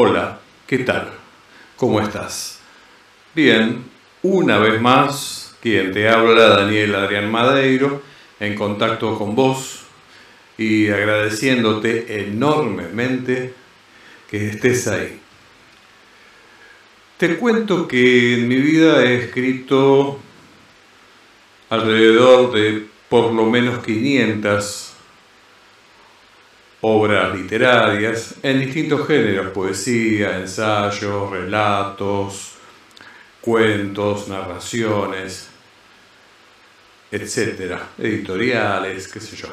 Hola, ¿qué tal? ¿Cómo estás? Bien, una vez más, quien te habla, Daniel Adrián Madeiro, en contacto con vos y agradeciéndote enormemente que estés ahí. Te cuento que en mi vida he escrito alrededor de por lo menos 500 obras literarias en distintos géneros, poesía, ensayos, relatos, cuentos, narraciones, etcétera, editoriales, qué sé yo.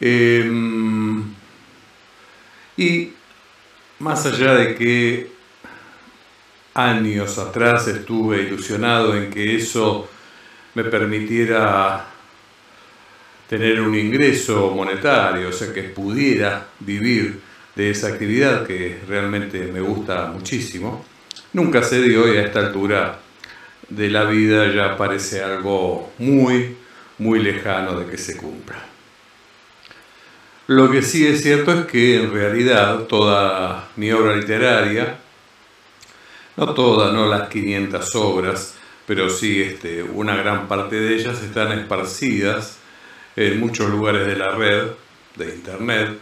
Em, y más allá de que años atrás estuve ilusionado en que eso me permitiera tener un ingreso monetario, o sea, que pudiera vivir de esa actividad que realmente me gusta muchísimo, nunca se dio y a esta altura de la vida ya parece algo muy, muy lejano de que se cumpla. Lo que sí es cierto es que en realidad toda mi obra literaria, no toda, no las 500 obras, pero sí este, una gran parte de ellas están esparcidas en muchos lugares de la red, de Internet,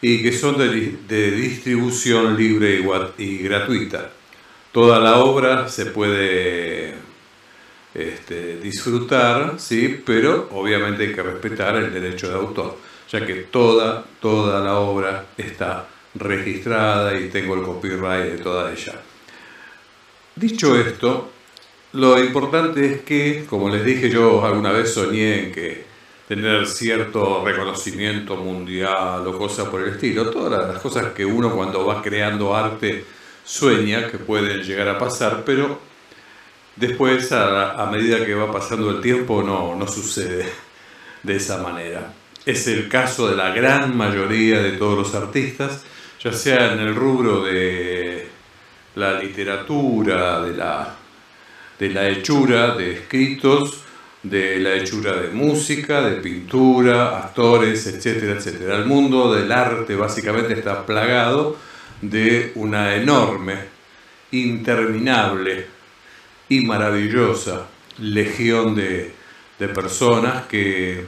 y que son de, distribución libre y, gratuita. Toda la obra se puede este, disfrutar, ¿sí? pero obviamente hay que respetar el derecho de autor, ya que toda, toda la obra está registrada y tengo el copyright de toda ella. Dicho esto, lo importante es que, como les dije yo alguna vez soñé en que tener cierto reconocimiento mundial o cosas por el estilo. Todas las cosas que uno cuando va creando arte sueña que pueden llegar a pasar, pero después a, medida que va pasando el tiempo no, no sucede de esa manera. Es el caso de la gran mayoría de todos los artistas, ya sea en el rubro de la literatura, de la, de la hechura de escritos, de la hechura de música, de pintura, actores, etcétera, etcétera. El mundo del arte básicamente está plagado de una enorme, interminable y maravillosa legión de, de personas que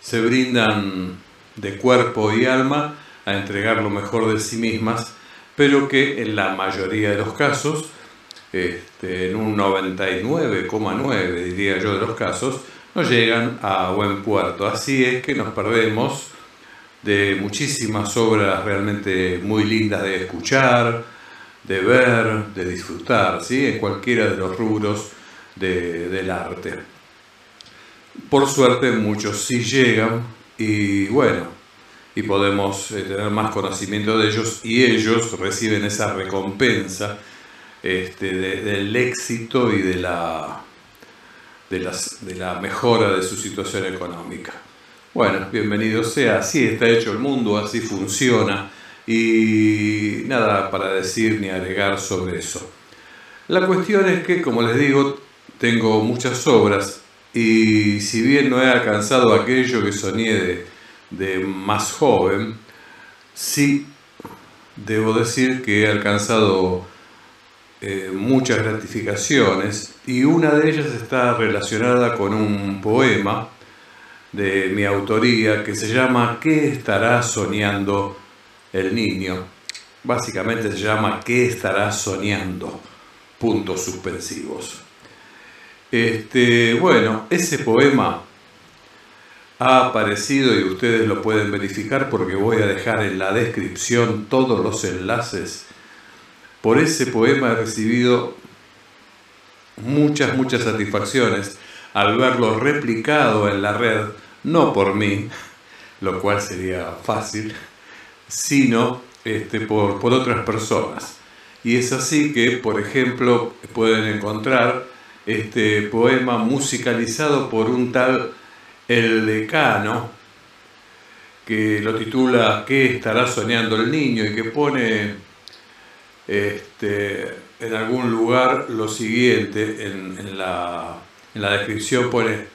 se brindan de cuerpo y alma a entregar lo mejor de sí mismas, pero que en la mayoría de los casos este, en un 99,9 diría yo de los casos, no llegan a buen puerto. Así es que nos perdemos de muchísimas obras realmente muy lindas de escuchar, de ver, de disfrutar, ¿sí? en cualquiera de los rubros del arte. Por suerte muchos sí llegan y bueno, y podemos eh, tener más conocimiento de ellos y ellos reciben esa recompensa este, del éxito y de la, de, la mejora de su situación económica. Bueno, bienvenido sea, así está hecho el mundo, así funciona y nada para decir ni agregar sobre eso. La cuestión es que, como les digo, tengo muchas obras y si bien no he alcanzado aquello que soñé de, de más joven, sí debo decir que he alcanzado eh, muchas gratificaciones y una de ellas está relacionada con un poema de mi autoría que se llama ¿Qué estará soñando el niño? Básicamente se llama ¿Qué estará soñando? Puntos suspensivos. Este, bueno, ese poema ha aparecido y ustedes lo pueden verificar porque voy a dejar en la descripción todos los enlaces por ese poema he recibido muchas, muchas satisfacciones al verlo replicado en la red, no por mí, lo cual sería fácil, sino este, por, por otras personas. Y es así que, por ejemplo, pueden encontrar este poema musicalizado por un tal El Decano, que lo titula ¿Qué estará soñando el niño? y que pone este, en algún lugar lo siguiente, en, la, en la descripción pone,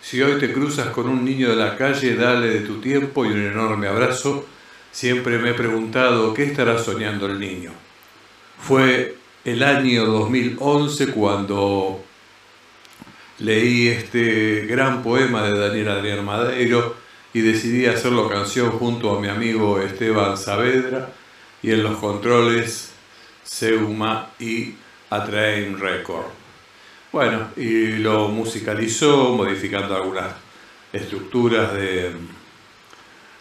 si hoy te cruzas con un niño de la calle, dale de tu tiempo y un enorme abrazo. siempre me he preguntado qué estará soñando el niño. Fue el año 2011 cuando leí este gran poema de Daniel Adrián Madeiro y decidí hacerlo canción junto a mi amigo Esteban Saavedra y en los controles Seuma y Atrain Record. Bueno, y lo musicalizó modificando algunas estructuras de,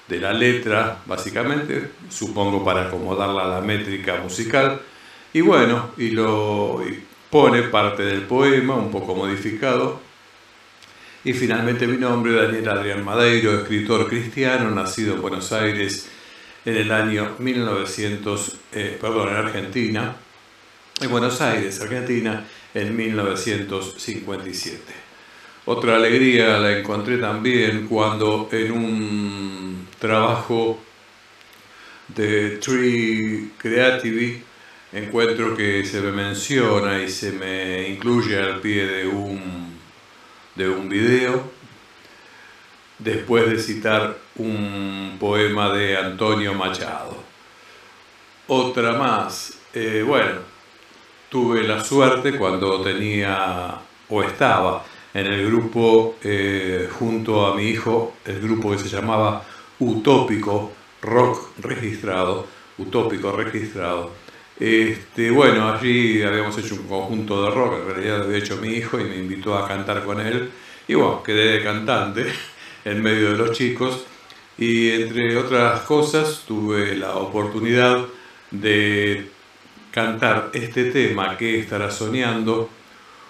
de la letra, básicamente, supongo para acomodarla a la métrica musical. Y bueno, y lo pone parte del poema, un poco modificado. Y finalmente mi nombre, Daniel Adrián Madeiro, escritor cristiano, nacido en Buenos Aires en el año 1900, eh, perdón, en Argentina, en Buenos Aires, Argentina, en 1957. Otra alegría la encontré también cuando en un trabajo de Tree Creativity encuentro que se me menciona y se me incluye al pie de un, de un video, después de citar un poema de Antonio Machado. Otra más, eh, bueno, tuve la suerte cuando tenía o estaba en el grupo eh, junto a mi hijo, el grupo que se llamaba Utópico Rock Registrado, Utópico Registrado, este, bueno, allí habíamos hecho un conjunto de rock, en realidad lo había hecho mi hijo y me invitó a cantar con él. Y bueno, quedé de cantante en medio de los chicos. Y entre otras cosas tuve la oportunidad de cantar este tema que estará soñando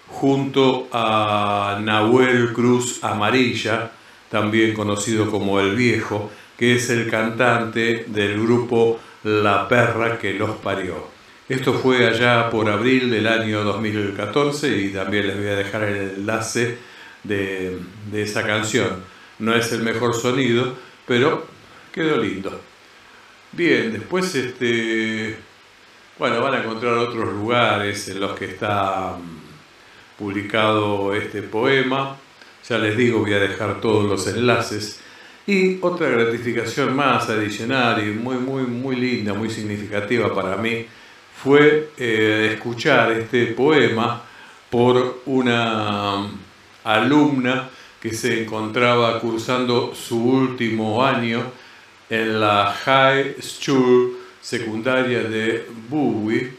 junto a Nahuel Cruz Amarilla, también conocido como El Viejo, que es el cantante del grupo La Perra que los parió. Esto fue allá por abril del año 2014 y también les voy a dejar el enlace de, esa canción. No es el mejor sonido, pero quedó lindo. Bien, después este, bueno, van a encontrar otros lugares en los que está mm, publicado este poema. Ya les digo, voy a dejar todos los enlaces. Y otra gratificación más adicional y muy, muy, muy linda, muy significativa para mí fue eh, escuchar este poema por una alumna que se encontraba cursando su último año en la High School secundaria de Bowie.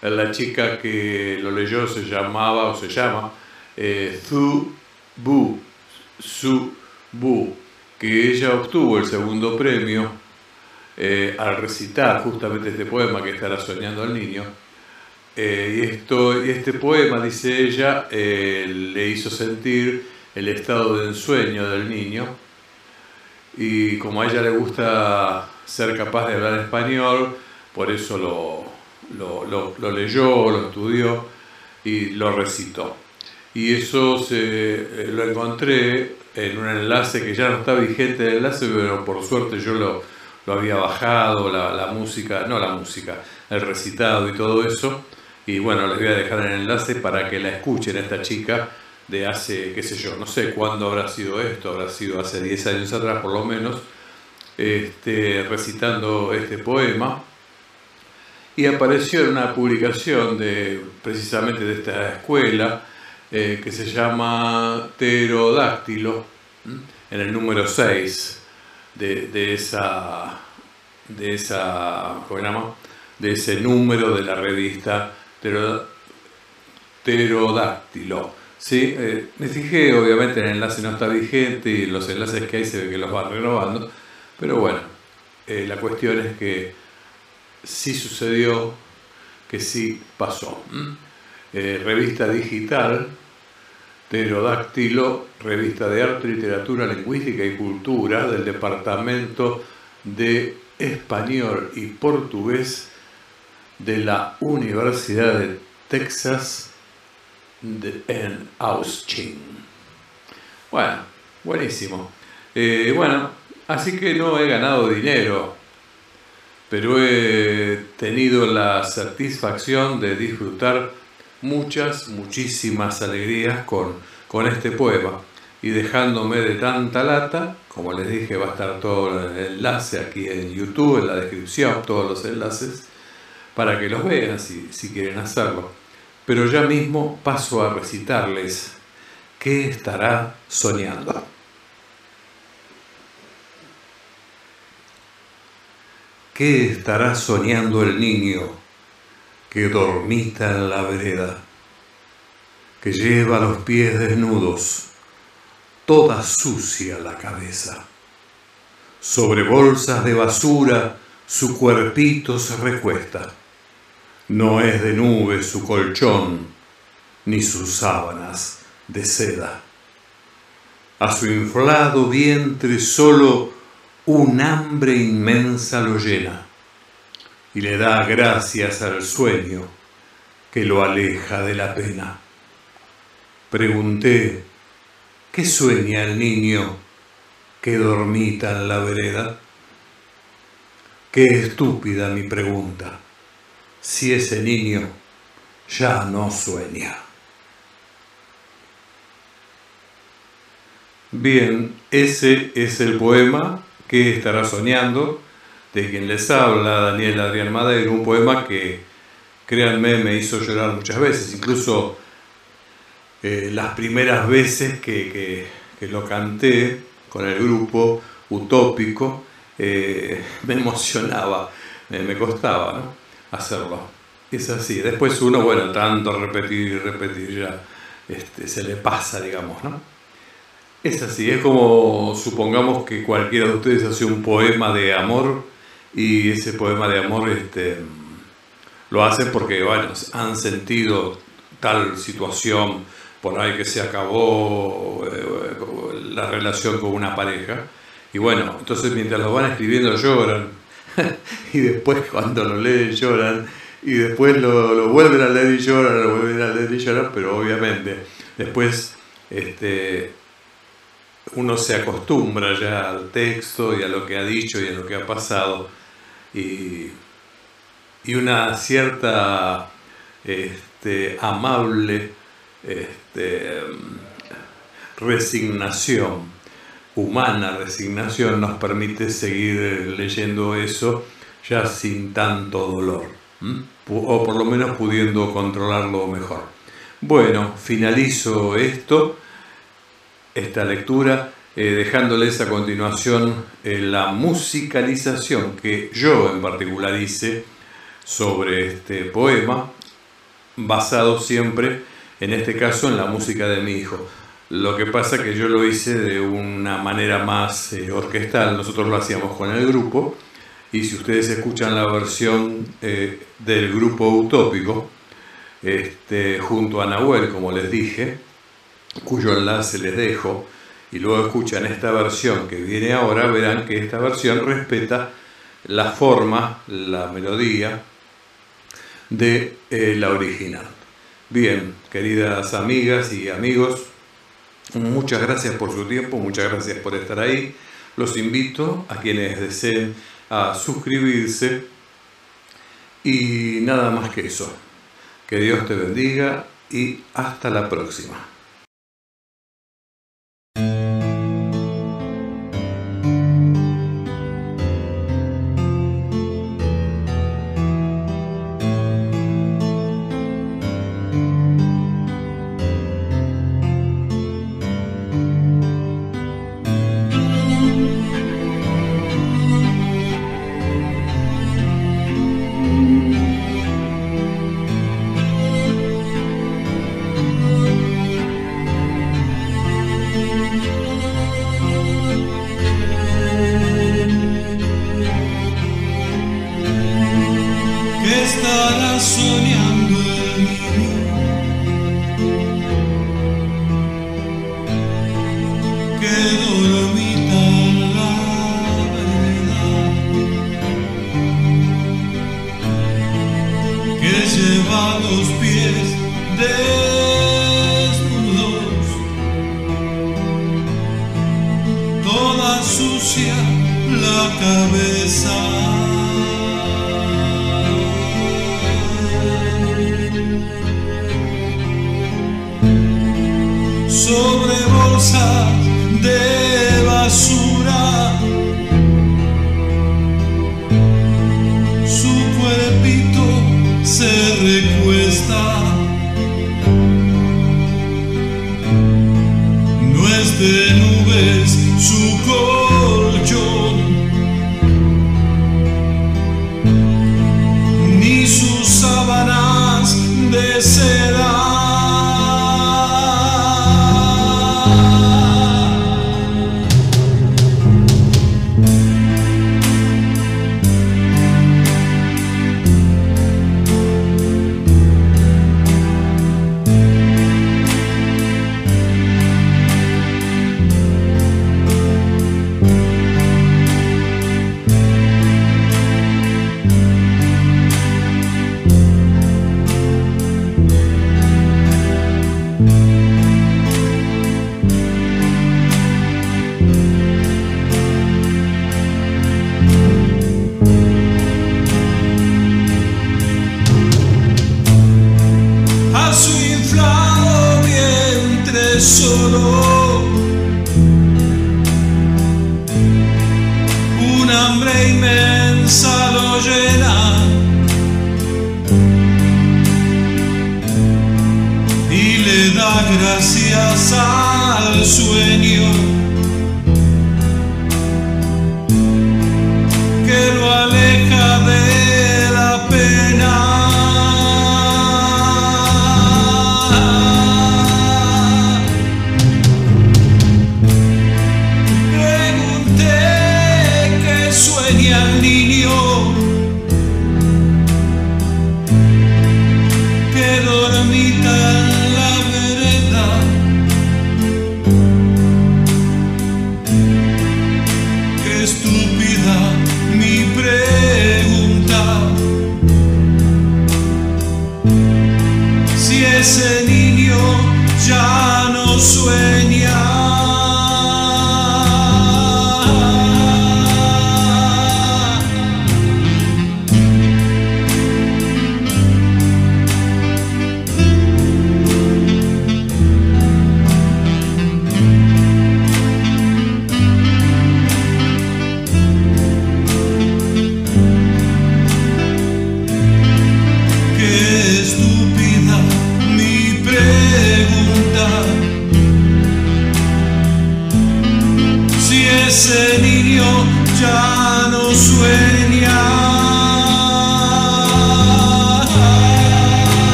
La chica que lo leyó se llamaba o se llama eh, Thu Bu, Su Bu, que ella obtuvo el segundo premio eh, al recitar justamente este poema que estará soñando al niño. Eh, y, esto, este poema, dice ella, eh, le hizo sentir el estado de ensueño del niño. Y como a ella le gusta ser capaz de hablar español, por eso lo, lo, leyó, lo estudió y lo recitó. Y eso se, lo encontré en un enlace que ya no está vigente el enlace, pero por suerte yo lo, lo había bajado, la, música, no la música, el recitado y todo eso. Y bueno, les voy a dejar el enlace para que la escuchen esta chica de hace, qué sé yo, no sé cuándo habrá sido esto, habrá sido hace 10 años atrás por lo menos, este, recitando este poema. Y apareció en una publicación de, precisamente de esta escuela eh, que se llama Pterodáctilo, en el número 6 de, esa, de, esa, de ese número de la revista Pterodáctilo. ¿Sí? Eh, me fijé, obviamente el enlace no está vigente y los enlaces que hay se ve que los van renovando, pero bueno, eh, la cuestión es que sí sucedió, que sí pasó. Eh, revista digital Pterodáctilo, revista de arte, literatura, lingüística y cultura del Departamento de Español y Portugués de la Universidad de Texas en Austin. Bueno, buenísimo. Eh, bueno, así que no he ganado dinero, pero he tenido la satisfacción de disfrutar muchas, muchísimas alegrías con, con este poema y dejándome de tanta lata como les dije, va a estar todo el enlace aquí en YouTube, en la descripción, todos los enlaces, para que los vean si, si quieren hacerlo. Pero ya mismo paso a recitarles qué estará soñando. ¿Qué estará soñando el niño que dormita en la vereda, que lleva los pies desnudos? toda sucia la cabeza. Sobre bolsas de basura su cuerpito se recuesta. No es de nube su colchón, ni sus sábanas de seda. A su inflado vientre solo un hambre inmensa lo llena y le da gracias al sueño que lo aleja de la pena. Pregunté, ¿Qué sueña el niño que dormita en la vereda? Qué estúpida mi pregunta, si ese niño ya no sueña. Bien, ese es el poema que estará soñando, de quien les habla Daniel Adrián Madero, un poema que, créanme, me hizo llorar muchas veces, incluso eh, las primeras veces que, lo canté con el grupo utópico, eh, me emocionaba, me costaba. Hacerlo. Es así. Después uno, bueno, tanto repetir y repetir ya este, se le pasa, digamos, ¿no? Es así, es como supongamos que cualquiera de ustedes hace un poema de amor y ese poema de amor este, lo hacen porque, bueno, han sentido tal situación, por ahí que se acabó eh, la relación con una pareja. Y bueno, entonces mientras lo van escribiendo lloran, y después cuando lo leen lloran, y después lo, vuelven a leer y lloran, lo vuelven a leer y lloran, pero obviamente después este, uno se acostumbra ya al texto y a lo que ha dicho y a lo que ha pasado, y, y una cierta este, amable este, resignación, humana resignación, nos permite seguir leyendo eso ya sin tanto dolor, o por lo menos pudiendo controlarlo mejor. Bueno, finalizo esto, esta lectura, eh, dejándoles a continuación eh, la musicalización que yo en particular hice sobre este poema, basado siempre en este caso en la música de mi hijo. Lo que pasa que yo lo hice de una manera más eh, orquestal, nosotros lo hacíamos con el grupo, y si ustedes escuchan la versión eh, del grupo utópico, este, junto a Nahuel, como les dije, cuyo enlace les dejo, y luego escuchan esta versión que viene ahora, verán que esta versión respeta la forma, la melodía de eh, la original. Bien, queridas amigas y amigos, muchas gracias por su tiempo, muchas gracias por estar ahí. Los invito a quienes deseen a suscribirse y nada más que eso. Que Dios te bendiga y hasta la próxima.